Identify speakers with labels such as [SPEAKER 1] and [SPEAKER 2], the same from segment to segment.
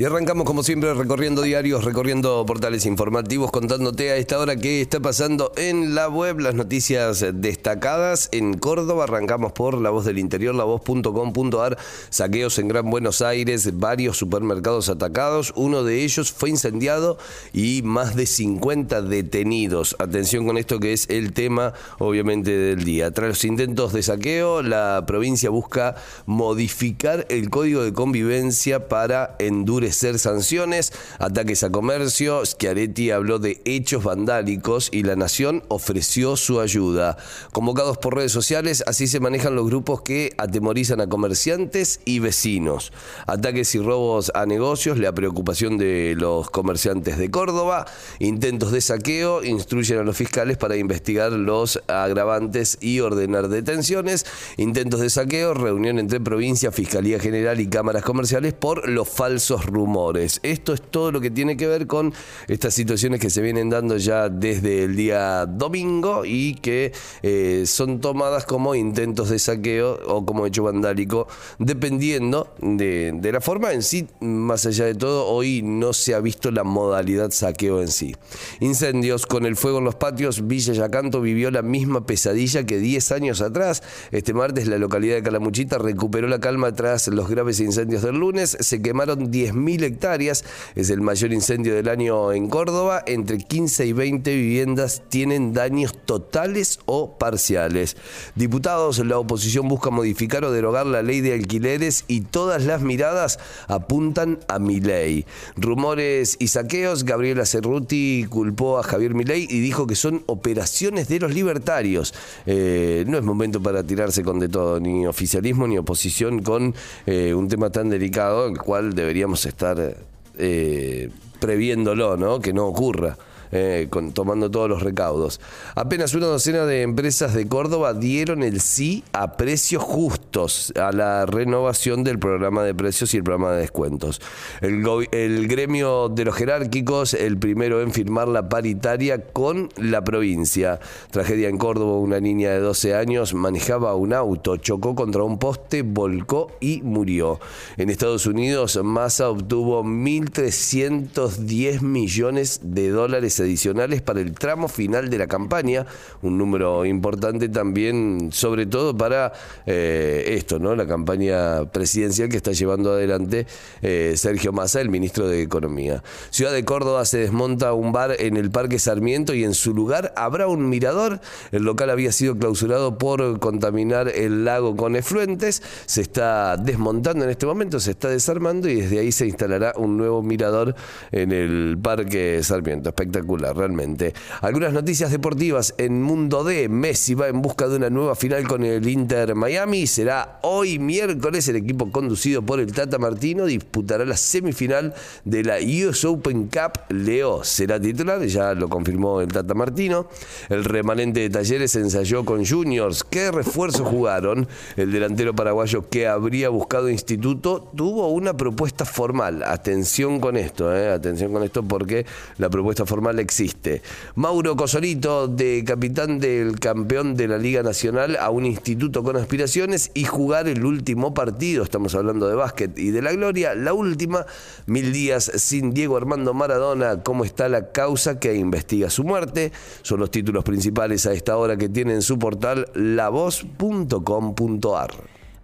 [SPEAKER 1] Y arrancamos como siempre recorriendo diarios, recorriendo portales informativos, contándote a esta hora qué está pasando en la web, las noticias destacadas en Córdoba. Arrancamos por La Voz del Interior, lavoz.com.ar, saqueos en Gran Buenos Aires, varios supermercados atacados, uno de ellos fue incendiado y más de 50 detenidos. Atención con esto que es el tema obviamente del día. Tras los intentos de saqueo, la provincia busca modificar el código de convivencia para endurecer ser sanciones, ataques a comercio. Schiaretti habló de hechos vandálicos y la Nación ofreció su ayuda. Convocados por redes sociales, así se manejan los grupos que atemorizan a comerciantes y vecinos. Ataques y robos a negocios, la preocupación de los comerciantes de Córdoba, intentos de saqueo, instruyen a los fiscales para investigar los agravantes y ordenar detenciones, intentos de saqueo, reunión entre provincia, Fiscalía General y cámaras comerciales por los falsos rumores rumores. Esto es todo lo que tiene que ver con estas situaciones que se vienen dando ya desde el día domingo y que eh, son tomadas como intentos de saqueo o como hecho vandálico, dependiendo de, de la forma en sí. Más allá de todo, hoy no se ha visto la modalidad saqueo en sí. Incendios con el fuego en los patios. Villa Yacanto vivió la misma pesadilla que 10 años atrás. Este martes la localidad de Calamuchita recuperó la calma tras los graves incendios del lunes. Se quemaron 10.000 mil hectáreas. Es el mayor incendio del año en Córdoba. Entre 15 y 20 viviendas tienen daños totales o parciales. Diputados, la oposición busca modificar o derogar la ley de alquileres y todas las miradas apuntan a Milei. Rumores y saqueos, Gabriela Cerruti culpó a Javier Milei y dijo que son operaciones de los libertarios. Eh, no es momento para tirarse con de todo, ni oficialismo ni oposición con eh, un tema tan delicado, el cual deberíamos estar estar eh, previéndolo, ¿no? Que no ocurra. Eh, tomando todos los recaudos. Apenas una docena de empresas de Córdoba dieron el sí a precios justos a la renovación del programa de precios y el programa de descuentos. El, el gremio de los jerárquicos, el primero en firmar la paritaria con la provincia. Tragedia en Córdoba, una niña de 12 años manejaba un auto, chocó contra un poste, volcó y murió. En Estados Unidos, Massa obtuvo 1.310 millones de dólares adicionales para el tramo final de la campaña, un número importante también, sobre todo para eh, esto, ¿no? La campaña presidencial que está llevando adelante eh, Sergio Massa, el ministro de Economía. Ciudad de Córdoba se desmonta un bar en el Parque Sarmiento y en su lugar habrá un mirador. El local había sido clausurado por contaminar el lago con efluentes. Se está desmontando en este momento, se está desarmando y desde ahí se instalará un nuevo mirador en el Parque Sarmiento. Espectacular realmente. Algunas noticias deportivas en Mundo D. Messi va en busca de una nueva final con el Inter Miami. Será hoy miércoles. El equipo conducido por el Tata Martino disputará la semifinal de la US Open Cup. Leo será titular, ya lo confirmó el Tata Martino. El remanente de Talleres ensayó con Juniors. ¿Qué refuerzo jugaron? El delantero paraguayo que habría buscado instituto tuvo una propuesta formal. Atención con esto, eh. atención con esto porque la propuesta formal existe. Mauro Cosolito, de capitán del campeón de la Liga Nacional a un instituto con aspiraciones y jugar el último partido, estamos hablando de básquet y de la gloria, la última, mil días sin Diego Armando Maradona, cómo está la causa que investiga su muerte, son los títulos principales a esta hora que tiene en su portal lavoz.com.ar.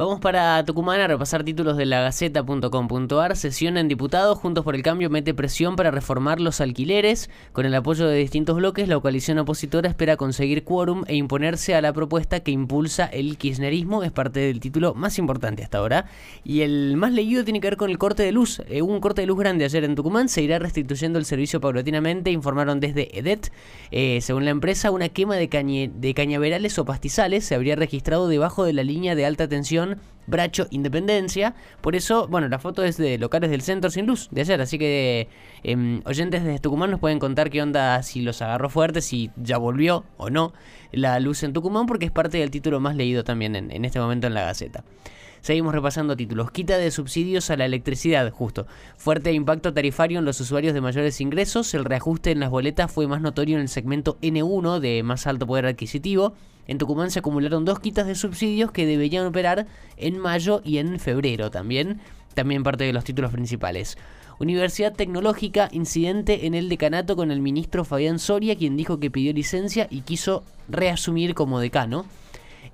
[SPEAKER 2] Vamos para Tucumán a repasar títulos de la Gaceta.com.ar. Sesión en diputados. Juntos por el Cambio mete presión para reformar los alquileres. Con el apoyo de distintos bloques, la coalición opositora espera conseguir quórum e imponerse a la propuesta que impulsa el kirchnerismo. Es parte del título más importante hasta ahora. Y el más leído tiene que ver con el corte de luz. Eh, hubo un corte de luz grande ayer en Tucumán. Se irá restituyendo el servicio paulatinamente, informaron desde EDET. Eh, según la empresa, una quema de, de cañaverales o pastizales se habría registrado debajo de la línea de alta tensión Bracho, Independencia. Por eso, bueno, la foto es de locales del centro sin luz de ayer, así que em, oyentes de Tucumán nos pueden contar qué onda, si los agarró fuerte, si ya volvió o no la luz en Tucumán, porque es parte del título más leído también en, en este momento en la Gaceta. Seguimos repasando títulos. Quita de subsidios a la electricidad, justo. Fuerte impacto tarifario en los usuarios de mayores ingresos. El reajuste en las boletas fue más notorio en el segmento N1 de más alto poder adquisitivo. En Tucumán se acumularon dos quitas de subsidios que deberían operar en mayo y en febrero también. También parte de los títulos principales. Universidad Tecnológica, incidente en el decanato con el ministro Fabián Soria, quien dijo que pidió licencia y quiso reasumir como decano.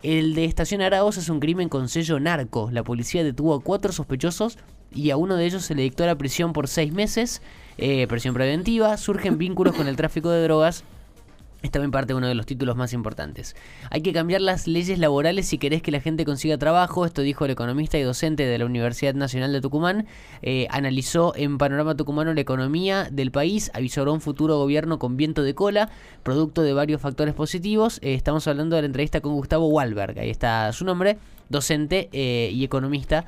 [SPEAKER 2] El de Estación Araos es un crimen con sello narco. La policía detuvo a cuatro sospechosos y a uno de ellos se le dictó la prisión por seis meses, eh, prisión preventiva. Surgen vínculos con el tráfico de drogas es también parte de uno de los títulos más importantes. Hay que cambiar las leyes laborales si querés que la gente consiga trabajo. Esto dijo el economista y docente de la Universidad Nacional de Tucumán. Eh, analizó en Panorama Tucumano la economía del país. Avisó un futuro gobierno con viento de cola, producto de varios factores positivos. Eh, estamos hablando de la entrevista con Gustavo Walberg. Ahí está su nombre, docente eh, y economista,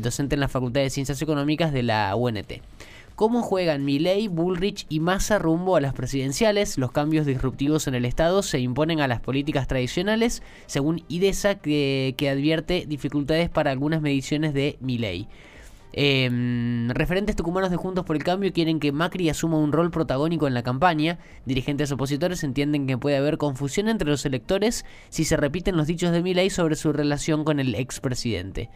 [SPEAKER 2] docente en la Facultad de Ciencias Económicas de la UNT cómo juegan Milley, Bullrich y Massa rumbo a las presidenciales. Los cambios disruptivos en el Estado se imponen a las políticas tradicionales, según IDESA, que, advierte dificultades para algunas mediciones de Milley. Em, referentes tucumanos de Juntos por el Cambio quieren que Macri asuma un rol protagónico en la campaña. Dirigentes opositores entienden que puede haber confusión entre los electores si se repiten los dichos de Milei sobre su relación con el expresidente.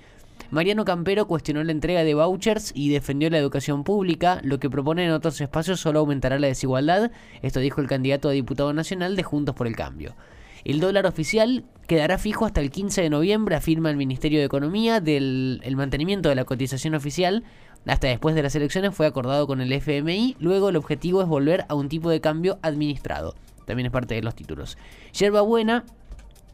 [SPEAKER 2] Mariano Campero cuestionó la entrega de vouchers y defendió la educación pública. Lo que propone en otros espacios solo aumentará la desigualdad. Esto dijo el candidato a diputado nacional de Juntos por el Cambio. El dólar oficial quedará fijo hasta el 15 de noviembre, afirma el Ministerio de Economía. Del el mantenimiento de la cotización oficial hasta después de las elecciones fue acordado con el FMI. Luego el objetivo es volver a un tipo de cambio administrado. También es parte de los títulos. Yerba Buena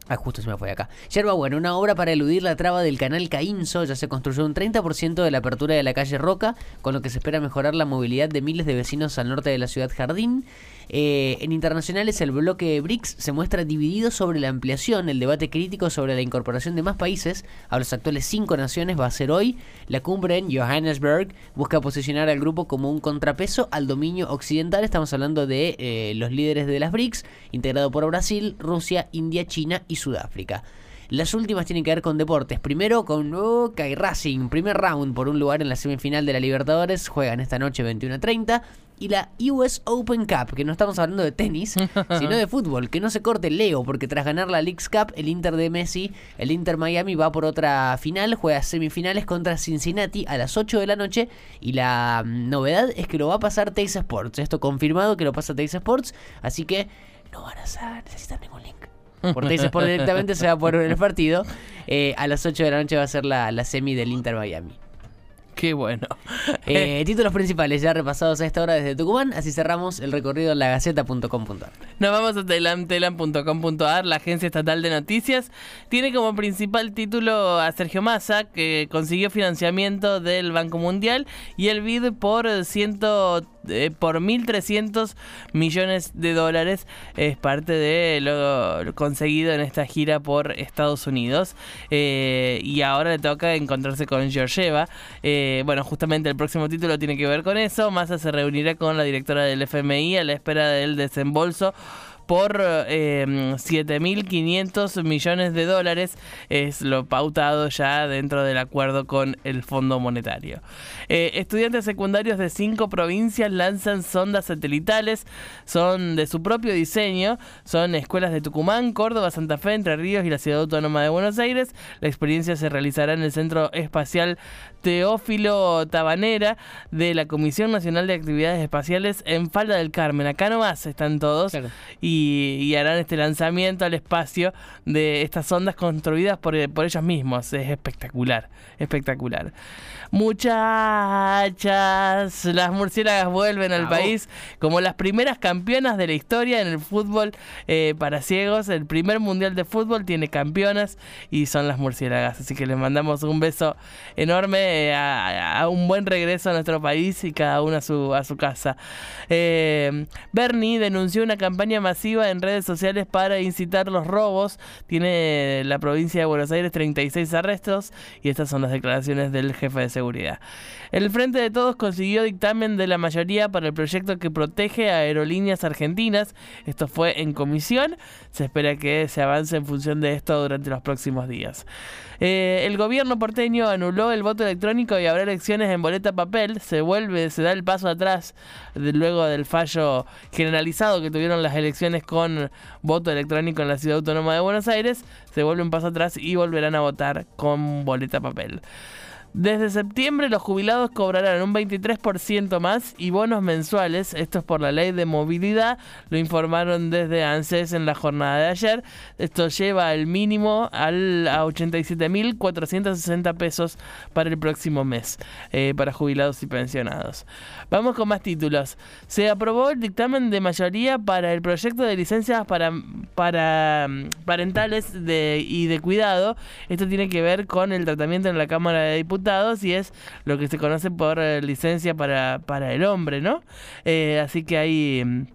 [SPEAKER 2] Ah, justo se me fue acá. Yerba Buena, una obra para eludir la traba del canal Caínzo. Ya se construyó un 30% de la apertura de la calle Roca, con lo que se espera mejorar la movilidad de miles de vecinos al norte de la ciudad Jardín. Eh, en internacionales, el bloque BRICS se muestra dividido sobre la ampliación. El debate crítico sobre la incorporación de más países a los actuales cinco naciones va a ser hoy. La cumbre en Johannesburg busca posicionar al grupo como un contrapeso al dominio occidental. Estamos hablando de eh, los líderes de las BRICS, integrado por Brasil, Rusia, India, China y Sudáfrica. Las últimas tienen que ver con deportes. Primero con Boca y Racing. Primer round por un lugar en la semifinal de la Libertadores. Juegan esta noche 21.30 y la US Open Cup, que no estamos hablando de tenis, sino de fútbol, que no se corte Leo, porque tras ganar la Leagues Cup, el Inter de Messi, el Inter Miami va por otra final, juega semifinales contra Cincinnati a las 8 de la noche y la mm, novedad es que lo va a pasar Teis Sports, esto confirmado que lo pasa Teis Sports, así que no van a necesitar ningún link. Por Teis Sports directamente se va a poder ver el partido. Eh, a las 8 de la noche va a ser la, la semi del Inter Miami.
[SPEAKER 3] Qué bueno.
[SPEAKER 2] Eh, títulos principales ya repasados a esta hora desde Tucumán. Así cerramos el recorrido en lagaceta.com.ar.
[SPEAKER 3] Nos vamos a telam.com.ar, la agencia estatal de noticias. Tiene como principal título a Sergio Massa, que consiguió financiamiento del Banco Mundial y el BID por ciento eh, por 1.300 millones de dólares. Es parte de lo conseguido en esta gira por Estados Unidos. Eh, y ahora le toca encontrarse con Georgieva. Eh, bueno, justamente el próximo título tiene que ver con eso. Massa se reunirá con la directora del FMI a la espera del desembolso por eh, 7.500 millones de dólares. Es lo pautado ya dentro del acuerdo con el Fondo Monetario. Eh, estudiantes secundarios de cinco provincias lanzan sondas satelitales. Son de su propio diseño. Son escuelas de Tucumán, Córdoba, Santa Fe, Entre Ríos y la Ciudad Autónoma de Buenos Aires. La experiencia se realizará en el Centro Espacial Teófilo Tabanera de la Comisión Nacional de Actividades Espaciales en Falda del Carmen. Acá nomás están todos y, harán este lanzamiento al espacio de estas ondas construidas por, por ellos mismos. Es espectacular, espectacular. Muchachas, las murciélagas vuelven al país como las primeras campeonas de la historia en el fútbol eh, para ciegos. El primer mundial de fútbol tiene campeonas y son las murciélagas. Así que les mandamos un beso enorme eh, a, un buen regreso a nuestro país y cada uno a su, a su casa. Eh, Bernie denunció una campaña masiva en redes sociales para incitar los robos. Tiene la provincia de Buenos Aires 36 arrestos y estas son las declaraciones del jefe de seguridad. El Frente de Todos consiguió dictamen de la mayoría para el proyecto que protege a aerolíneas argentinas. Esto fue en comisión. Se espera que se avance en función de esto durante los próximos días. Eh, el gobierno porteño anuló el voto electrónico y habrá elecciones en boleta papel. Se vuelve, se da el paso atrás luego del fallo generalizado que tuvieron las elecciones con voto electrónico en la ciudad autónoma de Buenos Aires. Se vuelve un paso atrás y volverán a votar con boleta papel. Desde septiembre los jubilados cobrarán un 23% más y bonos mensuales, esto es por la ley de movilidad, lo informaron desde ANSES en la jornada de ayer. Esto lleva el mínimo al, a 87.460 pesos para el próximo mes, eh, para jubilados y pensionados. Vamos con más títulos. Se aprobó el dictamen de mayoría para el proyecto de licencias para, para mm, parentales de, y de cuidado. Esto tiene que ver con el tratamiento en la Cámara de Diputados y es lo que se conoce por eh, licencia para, para el hombre, ¿no? Eh, así que hay...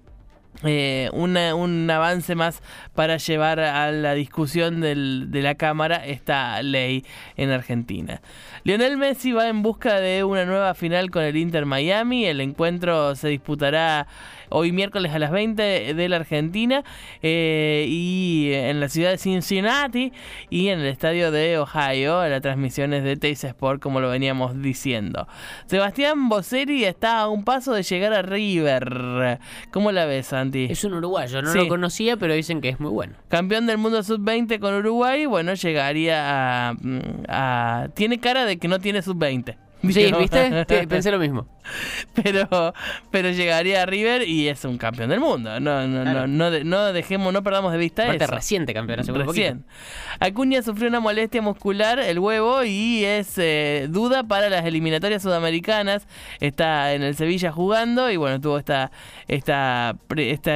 [SPEAKER 3] Eh, un avance más para llevar a la discusión del, de la Cámara esta ley en Argentina. Lionel Messi va en busca de una nueva final con el Inter Miami. El encuentro se disputará hoy miércoles a las 20 de la Argentina eh, y en la ciudad de Cincinnati y en el estadio de Ohio. La transmisión es de Teis Sport, como lo veníamos diciendo. Sebastián Bosseri está a un paso de llegar a River. ¿Cómo la ves,
[SPEAKER 2] Es un uruguayo, no lo conocía, pero dicen que es muy bueno.
[SPEAKER 3] Campeón del mundo sub-20 con Uruguay, bueno, llegaría a, a... Tiene cara de que no tiene sub-20.
[SPEAKER 2] Sí, ¿viste? Pensé lo mismo.
[SPEAKER 3] Pero, pero llegaría a River y es un campeón del mundo. No, no, no, no, no, dejemos, no perdamos de vista
[SPEAKER 2] Aparte
[SPEAKER 3] eso.
[SPEAKER 2] reciente campeón, hace
[SPEAKER 3] Recién. Acuña sufrió una molestia muscular, el huevo, y es eh, duda para las eliminatorias sudamericanas. Está en el Sevilla jugando y bueno, tuvo esta, esta, esta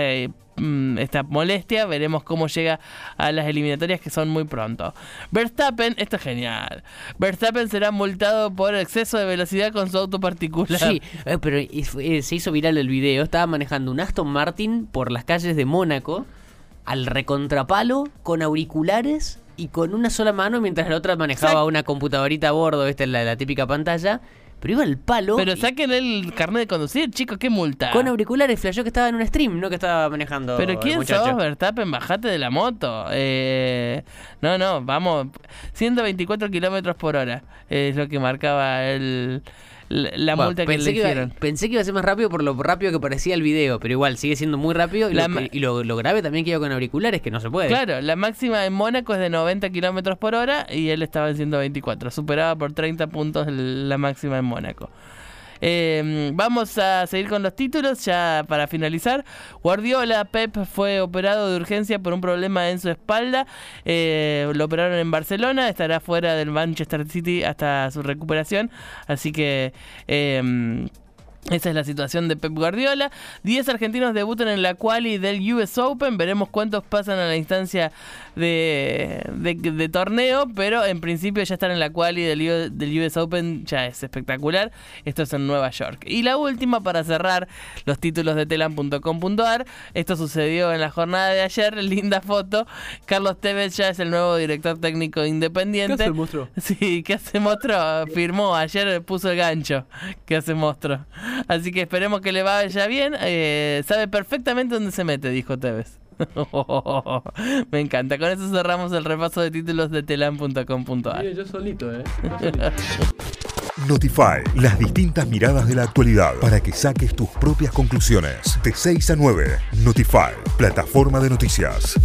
[SPEAKER 3] Mm, esta molestia. Veremos cómo llega a las eliminatorias que son muy pronto. Verstappen, esto es genial. Verstappen será multado por exceso de velocidad con su auto particular.
[SPEAKER 2] Sí, eh, pero eh, se hizo viral el video. Estaba manejando un Aston Martin por las calles de Mónaco al recontrapalo con auriculares y con una sola mano mientras la otra manejaba una computadorita a bordo, esta es la, la típica pantalla pero iba al palo.
[SPEAKER 3] Pero saquen el carnet de conducir, chicos, qué multa.
[SPEAKER 2] Con auriculares, flashó que estaba en un stream, no que estaba manejando.
[SPEAKER 3] Pero ¿quién sos, Verstappen? Bajate de la moto. Eh, no, no, vamos. 124 kilómetros por hora es lo que marcaba el la, multa que le hicieron.
[SPEAKER 2] pensé que iba a ser más rápido por lo rápido que parecía el video, pero igual sigue siendo muy rápido. Y, lo, grave también que iba con auriculares, que no se puede.
[SPEAKER 3] Claro, la máxima en Mónaco es de 90 kilómetros por hora y él estaba en 124. Superaba por 30 puntos la máxima en Mónaco. Em, vamos a seguir con los títulos ya para finalizar. Guardiola, Pep fue operado de urgencia por un problema en su espalda. Eh, lo operaron en Barcelona, estará fuera del Manchester City hasta su recuperación. Así que... Eh, esa es la situación de Pep Guardiola. 10 argentinos debutan en la quali del US Open. Veremos cuántos pasan a la instancia de, de, torneo. Pero en principio ya están en la quali del, del, US Open. Ya es espectacular. Esto es en Nueva York. Y la última para cerrar los títulos de telam.com.ar. Esto sucedió en la jornada de ayer. Linda foto. Carlos Tevez ya es el nuevo director técnico independiente. ¿Qué
[SPEAKER 2] hace el monstruo?
[SPEAKER 3] Sí, ¿qué hace monstruo? Firmó. Ayer puso el gancho. ¿Qué hace monstruo? Así que esperemos que le vaya bien. Eh, sabe perfectamente dónde se mete, dijo Tevez. Me encanta. Con eso cerramos el repaso de títulos de telam.com.ar.
[SPEAKER 2] Yo solito, ¿eh?
[SPEAKER 4] Notify, las distintas miradas de la actualidad para que saques tus propias conclusiones. De 6 a 9, Notify, plataforma de noticias.